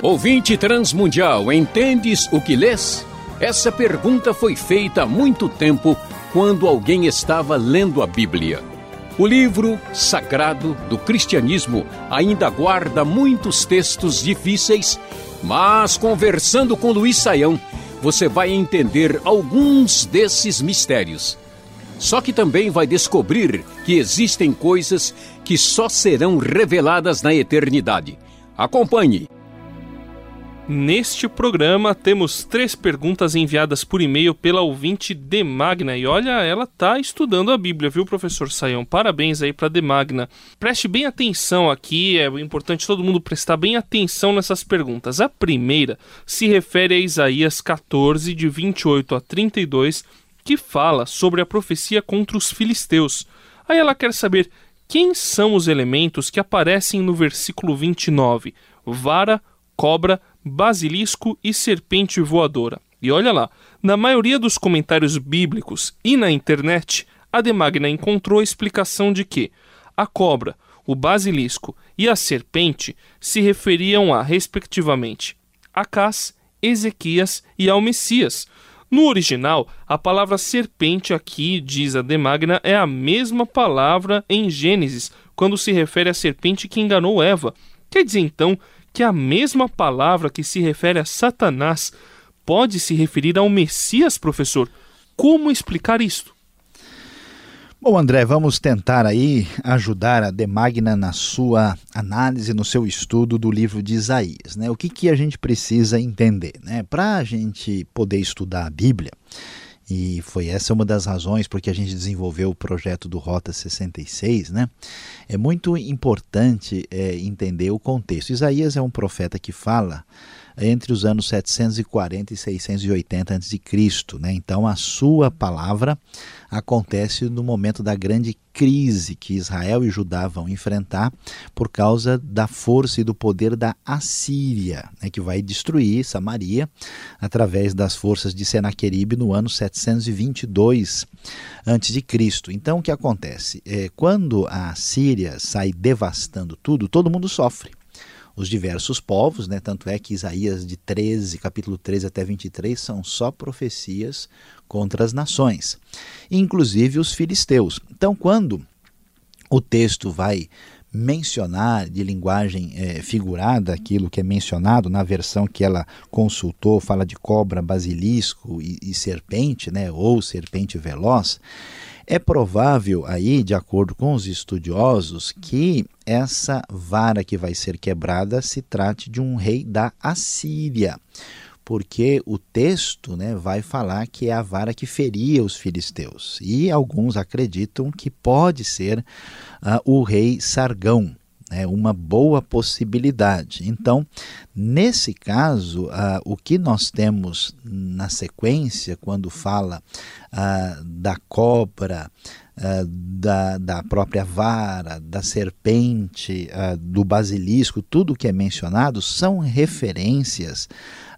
Ouvinte transmundial, entendes o que lês? Essa pergunta foi feita há muito tempo quando alguém estava lendo a Bíblia. O livro sagrado do cristianismo ainda guarda muitos textos difíceis, mas conversando com Luiz Saião, você vai entender alguns desses mistérios. Só que também vai descobrir que existem coisas que só serão reveladas na eternidade. Acompanhe Neste programa temos três perguntas enviadas por e-mail pela ouvinte Demagna. E olha, ela tá estudando a Bíblia, viu, professor Saião? Parabéns aí para Demagna. Preste bem atenção aqui, é importante todo mundo prestar bem atenção nessas perguntas. A primeira se refere a Isaías 14, de 28 a 32, que fala sobre a profecia contra os filisteus. Aí ela quer saber quem são os elementos que aparecem no versículo 29: vara, cobra, basilisco e serpente voadora. E olha lá, na maioria dos comentários bíblicos e na internet, a Demagna encontrou a explicação de que a cobra, o basilisco e a serpente se referiam a, respectivamente, Acás, Ezequias e ao Messias. No original, a palavra serpente aqui, diz a Demagna, é a mesma palavra em Gênesis, quando se refere à serpente que enganou Eva. Quer dizer então que a mesma palavra que se refere a Satanás pode se referir ao Messias, professor. Como explicar isto? Bom, André, vamos tentar aí ajudar a Demagna na sua análise, no seu estudo do livro de Isaías. Né? O que, que a gente precisa entender? Né? Para a gente poder estudar a Bíblia, e foi essa uma das razões porque a gente desenvolveu o projeto do Rota 66, né? É muito importante é, entender o contexto. Isaías é um profeta que fala entre os anos 740 e 680 a.C. Né? Então, a sua palavra acontece no momento da grande crise que Israel e Judá vão enfrentar por causa da força e do poder da Assíria, né? que vai destruir Samaria através das forças de Senaqueribe no ano 722 a.C. Então, o que acontece? É, quando a Síria sai devastando tudo, todo mundo sofre os diversos povos, né? tanto é que Isaías de 13, capítulo 13 até 23, são só profecias contra as nações, inclusive os filisteus. Então, quando o texto vai mencionar de linguagem é, figurada aquilo que é mencionado na versão que ela consultou, fala de cobra, basilisco e, e serpente, né, ou serpente veloz, é provável aí, de acordo com os estudiosos, que essa vara que vai ser quebrada se trate de um rei da Assíria porque o texto né, vai falar que é a vara que feria os filisteus. E alguns acreditam que pode ser uh, o rei Sargão. É uma boa possibilidade. Então, nesse caso, uh, o que nós temos na sequência, quando fala uh, da cobra, uh, da, da própria vara, da serpente, do basilisco, tudo que é mencionado são referências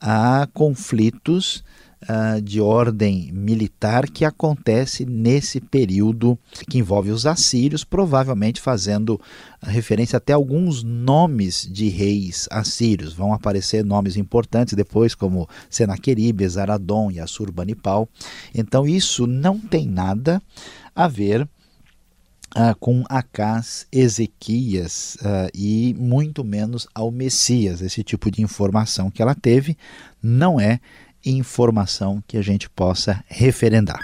a conflitos uh, de ordem militar que acontece nesse período que envolve os assírios, provavelmente fazendo referência até a alguns nomes de reis assírios. Vão aparecer nomes importantes depois, como Senaqueribe, Zaradon e Assurbanipal. Então, isso não tem nada a ver Uh, com Acás, Ezequias uh, e muito menos ao Messias. Esse tipo de informação que ela teve não é informação que a gente possa referendar.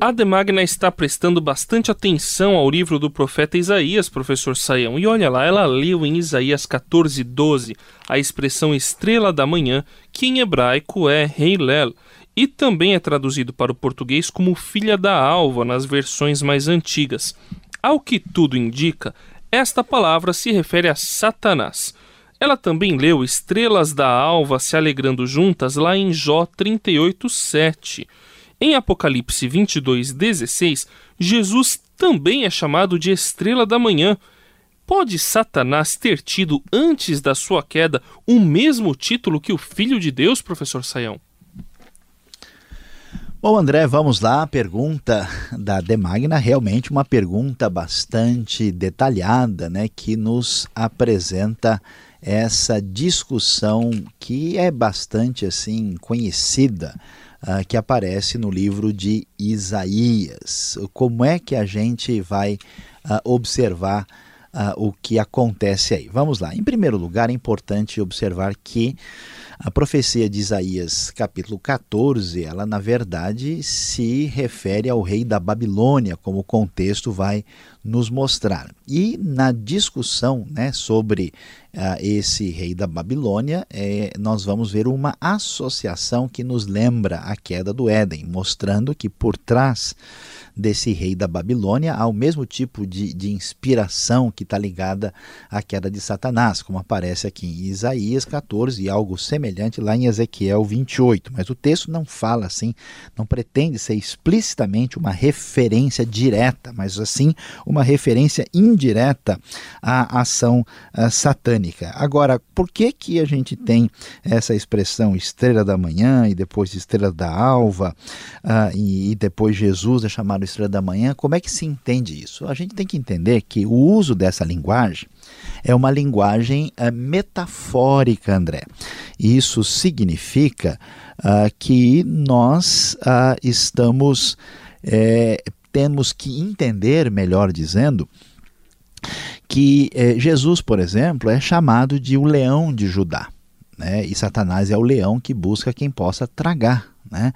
A Demagna está prestando bastante atenção ao livro do profeta Isaías, professor Saião. E olha lá, ela leu em Isaías 14, 12 a expressão estrela da manhã, que em hebraico é Heilel, e também é traduzido para o português como filha da alva nas versões mais antigas. Ao que tudo indica, esta palavra se refere a Satanás. Ela também leu estrelas da alva se alegrando juntas lá em Jó 38:7. Em Apocalipse 22:16, Jesus também é chamado de estrela da manhã. Pode Satanás ter tido antes da sua queda o mesmo título que o Filho de Deus, professor Saião? Bom, André, vamos lá. A pergunta da Demagna, realmente uma pergunta bastante detalhada, né, que nos apresenta essa discussão que é bastante assim conhecida, uh, que aparece no livro de Isaías. Como é que a gente vai uh, observar uh, o que acontece aí? Vamos lá. Em primeiro lugar, é importante observar que a profecia de Isaías, capítulo 14, ela na verdade se refere ao rei da Babilônia, como o contexto vai nos mostrar. E na discussão né, sobre uh, esse rei da Babilônia, é, nós vamos ver uma associação que nos lembra a queda do Éden, mostrando que por trás desse rei da Babilônia ao mesmo tipo de, de inspiração que está ligada à queda de Satanás, como aparece aqui em Isaías 14 e algo semelhante lá em Ezequiel 28. Mas o texto não fala assim, não pretende ser explicitamente uma referência direta, mas assim uma referência indireta à ação uh, satânica. Agora, por que que a gente tem essa expressão estrela da manhã e depois estrela da alva uh, e, e depois Jesus é chamado estrela da manhã, como é que se entende isso? A gente tem que entender que o uso dessa linguagem é uma linguagem uh, metafórica, André. Isso significa uh, que nós uh, estamos, é, temos que entender, melhor dizendo, que é, Jesus, por exemplo, é chamado de o leão de Judá. Né? E Satanás é o leão que busca quem possa tragar. Né?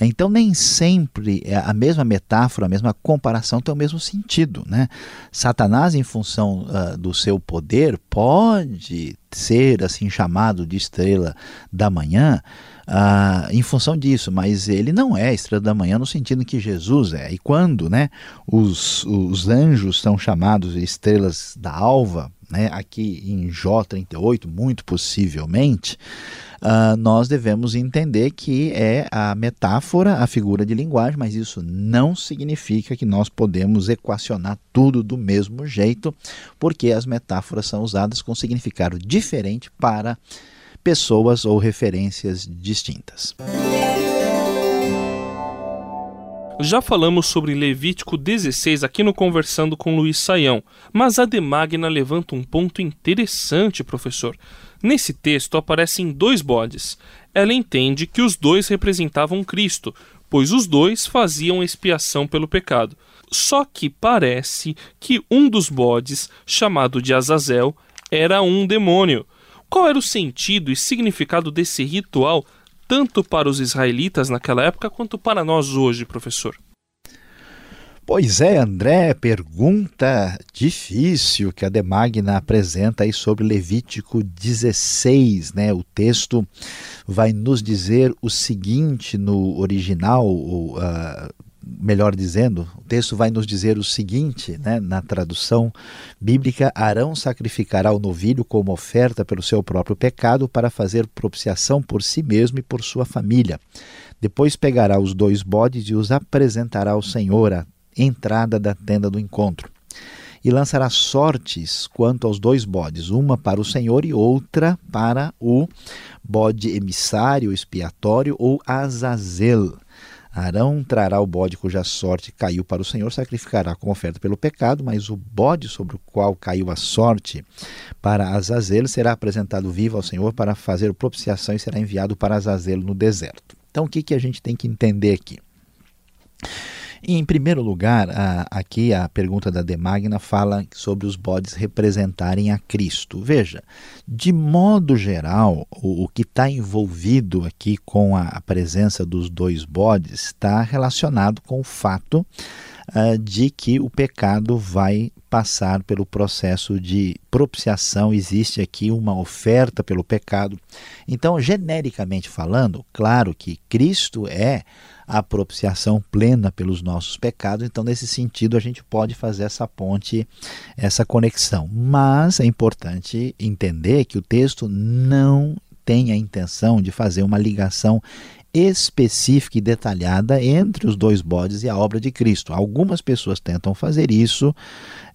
Então, nem sempre é a mesma metáfora, a mesma comparação tem o mesmo sentido. Né? Satanás, em função uh, do seu poder, pode ser assim chamado de estrela da manhã. Uh, em função disso, mas ele não é estrela da manhã no sentido que Jesus é. E quando né, os, os anjos são chamados estrelas da alva, né, aqui em Jó 38, muito possivelmente, uh, nós devemos entender que é a metáfora, a figura de linguagem, mas isso não significa que nós podemos equacionar tudo do mesmo jeito, porque as metáforas são usadas com significado diferente para pessoas ou referências distintas. Já falamos sobre Levítico 16 aqui no Conversando com Luiz Saião, mas a Demagna levanta um ponto interessante, professor. Nesse texto aparecem dois bodes. Ela entende que os dois representavam Cristo, pois os dois faziam expiação pelo pecado. Só que parece que um dos bodes, chamado de Azazel, era um demônio. Qual era o sentido e significado desse ritual tanto para os israelitas naquela época quanto para nós hoje, professor? Pois é, André, pergunta difícil que a Demagna apresenta aí sobre Levítico 16, né? O texto vai nos dizer o seguinte no original, uh, melhor dizendo, o texto vai nos dizer o seguinte, né, na tradução bíblica: Arão sacrificará o novilho como oferta pelo seu próprio pecado para fazer propiciação por si mesmo e por sua família. Depois pegará os dois bodes e os apresentará ao Senhor à entrada da tenda do encontro. E lançará sortes quanto aos dois bodes, uma para o Senhor e outra para o bode emissário, expiatório ou Azazel Arão trará o bode cuja sorte caiu para o Senhor, sacrificará como oferta pelo pecado, mas o bode sobre o qual caiu a sorte para Azazel será apresentado vivo ao Senhor para fazer propiciação e será enviado para Azazel no deserto. Então, o que, que a gente tem que entender aqui? Em primeiro lugar, a, aqui a pergunta da Demagna fala sobre os bodes representarem a Cristo. Veja, de modo geral, o, o que está envolvido aqui com a, a, presença dos dois bodes está relacionado com o fato uh, de que o pecado vai passar pelo processo de propiciação, existe aqui uma oferta pelo pecado. Então, genericamente falando, claro que Cristo é a propiciação plena pelos nossos pecados. Então, nesse sentido, a gente pode fazer essa ponte, essa conexão. Mas é importante entender que o texto não tem a intenção de fazer uma ligação específica e detalhada entre os dois bodes e a obra de Cristo. Algumas pessoas tentam fazer isso,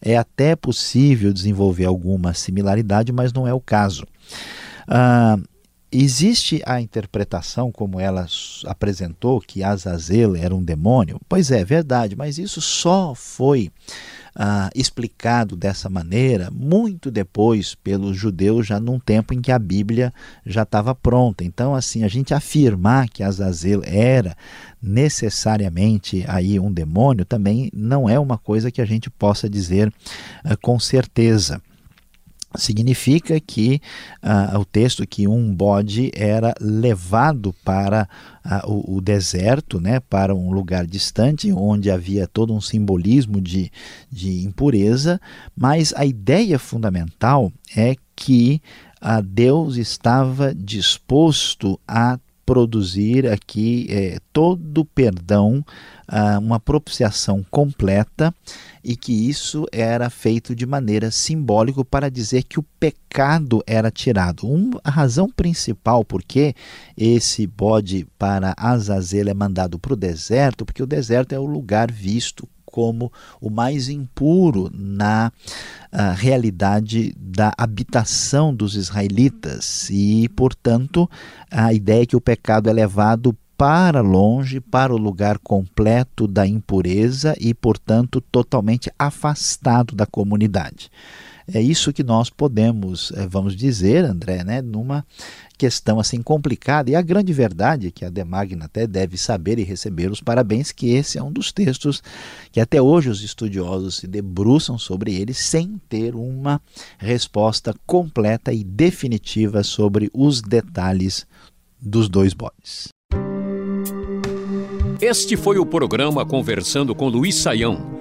é até possível desenvolver alguma similaridade, mas não é o caso. Ah, existe a interpretação, como ela apresentou, que Azazel era um demônio? Pois é, verdade, mas isso só foi ah, explicado dessa maneira muito depois pelos judeus, já num tempo em que a Bíblia já estava pronta. Então, assim, a gente afirmar que Azazel era necessariamente aí um demônio também não é uma coisa que a gente possa dizer ah, com certeza significa que uh, o texto que um bode era levado para uh, o, o, deserto, né, para um lugar distante, onde havia todo um simbolismo de, de impureza, mas a ideia fundamental é que uh, Deus estava disposto a produzir aqui é, todo perdão, ah, uma propiciação completa e que isso era feito de maneira simbólica para dizer que o pecado era tirado. Um, a razão principal por que esse bode para Azazel é mandado para o deserto, porque o deserto é o lugar visto como o mais impuro na uh, realidade da habitação dos israelitas e, portanto, a ideia é que o pecado é levado para longe, para o lugar completo da impureza e, portanto, totalmente afastado da comunidade. É isso que nós podemos, eh, vamos dizer, André, né, numa questão assim complicada. E a grande verdade é que a Demagna até deve saber e receber os parabéns, que esse é um dos textos que até hoje os estudiosos se debruçam sobre ele sem ter uma resposta completa e definitiva sobre os detalhes dos dois bodes. Este foi o programa Conversando com Luiz Saião.